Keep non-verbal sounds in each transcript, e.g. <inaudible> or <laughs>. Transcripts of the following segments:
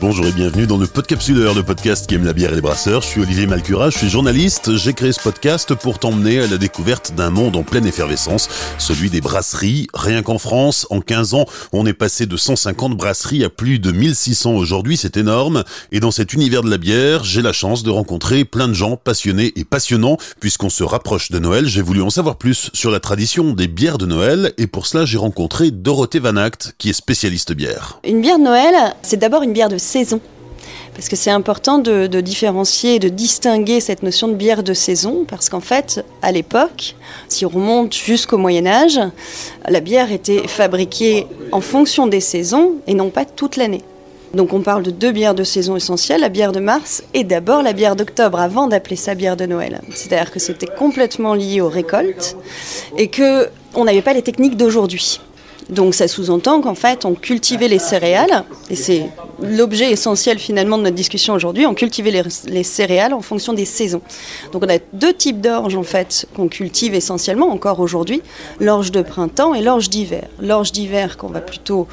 Bonjour et bienvenue dans le Podcapsuleur, le podcast qui aime la bière et les brasseurs. Je suis Olivier Malcura, je suis journaliste. J'ai créé ce podcast pour t'emmener à la découverte d'un monde en pleine effervescence, celui des brasseries. Rien qu'en France, en 15 ans, on est passé de 150 brasseries à plus de 1600 aujourd'hui, c'est énorme. Et dans cet univers de la bière, j'ai la chance de rencontrer plein de gens passionnés et passionnants. Puisqu'on se rapproche de Noël, j'ai voulu en savoir plus sur la tradition des bières de Noël et pour cela j'ai rencontré Dorothée Van Act, qui est spécialiste bière. Une bière de Noël, c'est d'abord une bière de saison. Parce que c'est important de, différencier et de distinguer cette notion de bière de saison, parce qu'en fait, à l'époque, si on remonte jusqu'au Moyen Âge, la bière était fabriquée en fonction des saisons et non pas toute l'année. Donc on parle de deux bières de saison essentielles, la bière de mars et d'abord la bière d'octobre, avant d'appeler ça bière de Noël. C'est-à-dire que c'était complètement lié aux récoltes et que on n'avait pas les techniques d'aujourd'hui. Donc ça sous-entend qu'en fait, on cultivait les céréales, et c'est l'objet essentiel finalement de notre discussion aujourd'hui, on cultivait les, céréales en fonction des saisons. Donc on a deux types d'orge en fait qu'on cultive essentiellement encore aujourd'hui, l'orge de printemps et l'orge d'hiver. L'orge d'hiver qu'on va plutôt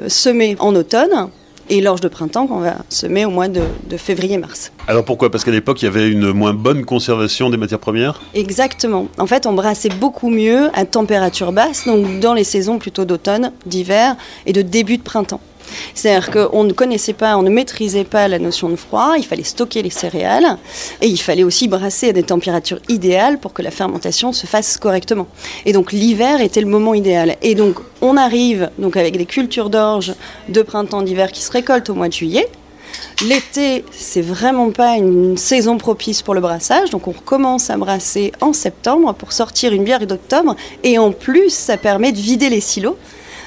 euh, semer en automne, et l'orge de printemps qu'on va semer au mois de, février-mars. Alors pourquoi? Parce qu'à l'époque, il y avait une moins bonne conservation des matières premières? Exactement. En fait, on brassait beaucoup mieux à température basse, donc dans les saisons plutôt d'automne, d'hiver et de début de printemps. C'est-à-dire qu'on ne connaissait pas, on ne maîtrisait pas la notion de froid, il fallait stocker les céréales et il fallait aussi brasser à des températures idéales pour que la fermentation se fasse correctement. Et donc l'hiver était le moment idéal. Et donc on arrive donc avec des cultures d'orge de printemps d'hiver qui se récoltent au mois de juillet. L'été, c'est vraiment pas une saison propice pour le brassage, donc on recommence à brasser en septembre pour sortir une bière d'octobre, et en plus, ça permet de vider les silos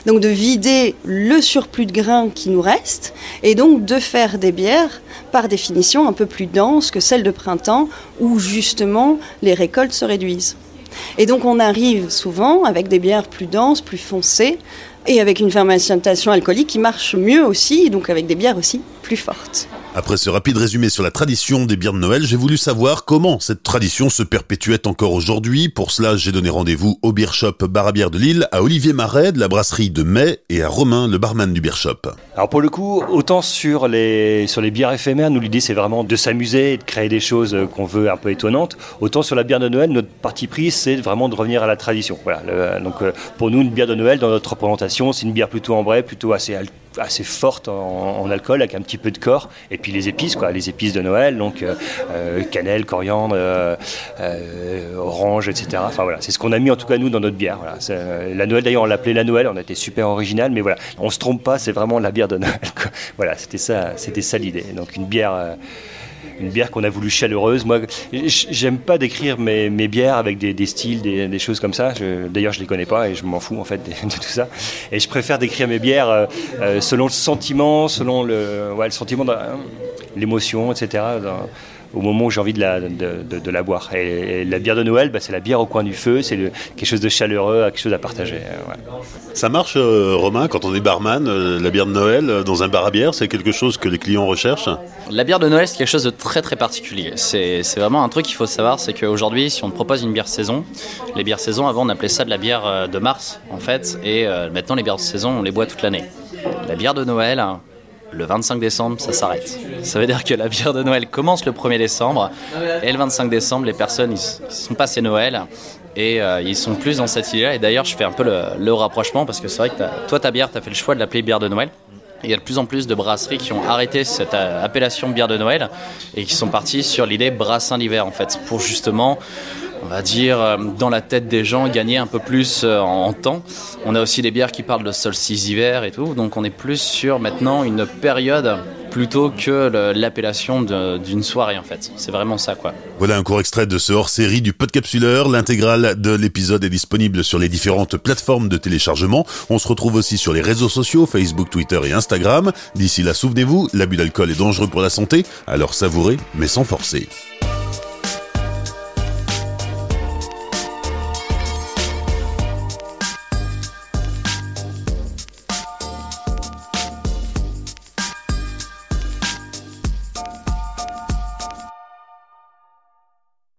donc de vider le surplus de grains qui nous reste et donc de faire des bières par définition un peu plus denses que celles de printemps où justement les récoltes se réduisent. Et donc on arrive souvent avec des bières plus denses, plus foncées et avec une fermentation alcoolique qui marche mieux aussi, donc avec des bières aussi plus fortes. Après ce rapide résumé sur la tradition des bières de Noël, j'ai voulu savoir comment cette tradition se perpétuait encore aujourd'hui. Pour cela, j'ai donné rendez-vous au Beer Shop Bar à Bière de Lille, à Olivier Marais de la brasserie de Mai et à Romain, le barman du Beer Shop. Alors pour le coup, autant sur les, sur les bières éphémères, nous l'idée c'est vraiment de s'amuser et de créer des choses qu'on veut un peu étonnantes. Autant sur la bière de Noël, notre parti pris c'est vraiment de revenir à la tradition. Voilà, donc euh, pour nous, une bière de Noël dans notre représentation, c'est une bière plutôt ambrée, plutôt assez assez forte en, alcool avec un petit peu de corps. Et puis les épices quoi les épices de Noël donc euh, euh, cannelle coriandre euh, orange etc enfin voilà c'est ce qu'on a mis en tout cas nous dans notre bière la Noël d'ailleurs on l'appelait la Noël on a été super original mais voilà on se trompe pas c'est vraiment la bière de Noël voilà c'était ça c'était ça l'idée. Donc une bière une bière qu'on a voulu chaleureuse. Moi, j'aime pas décrire mes, bières avec des, styles, des, choses comme ça. D'ailleurs, je les connais pas et je m'en fous en fait <laughs> de, tout ça. Et je préfère décrire mes bières euh, euh, selon le sentiment, selon le, ouais, le sentiment, l'émotion, etc au moment où j'ai envie de la, de, la boire. Et, la bière de Noël, bah, c'est la bière au coin du feu, c'est quelque chose de chaleureux, quelque chose à partager. Euh, Ça marche, euh, Romain, quand on est barman, euh, la bière de Noël dans un bar à bière, c'est quelque chose que les clients recherchent La bière de Noël, c'est quelque chose de très très particulier. C'est vraiment un truc qu'il faut savoir, c'est qu'aujourd'hui, si on te propose une bière saison, les bières saison, avant on appelait ça de la bière de mars, en fait, et maintenant les bières de saison, on les boit toute l'année. La bière de Noël, le 25 décembre, ça s'arrête. Ça veut dire que la bière de Noël commence le 1er décembre et le 25 décembre, les personnes ils, sont passées Noël et euh, ils sont plus dans cette idée-là. Et d'ailleurs, je fais un peu le, rapprochement parce que c'est vrai que toi, ta bière, tu as fait le choix de l'appeler bière de Noël. Il y a de plus en plus de brasseries qui ont arrêté cette euh, appellation bière de Noël et qui sont partis sur l'idée brassin d'hiver en fait, pour justement on va dire, euh, dans la tête des gens, gagner un peu plus euh, en temps. On a aussi des bières qui parlent de solstice d'hiver et tout, donc on est plus sur maintenant une période plutôt que l'appellation d'une soirée en fait. C'est vraiment ça quoi. Voilà un court extrait de ce hors-série du Podcapsuleur. L'intégrale de l'épisode est disponible sur les différentes plateformes de téléchargement. On se retrouve aussi sur les réseaux sociaux, Facebook, Twitter et Instagram. D'ici là, souvenez-vous, l'abus d'alcool est dangereux pour la santé, alors savourez mais sans forcer.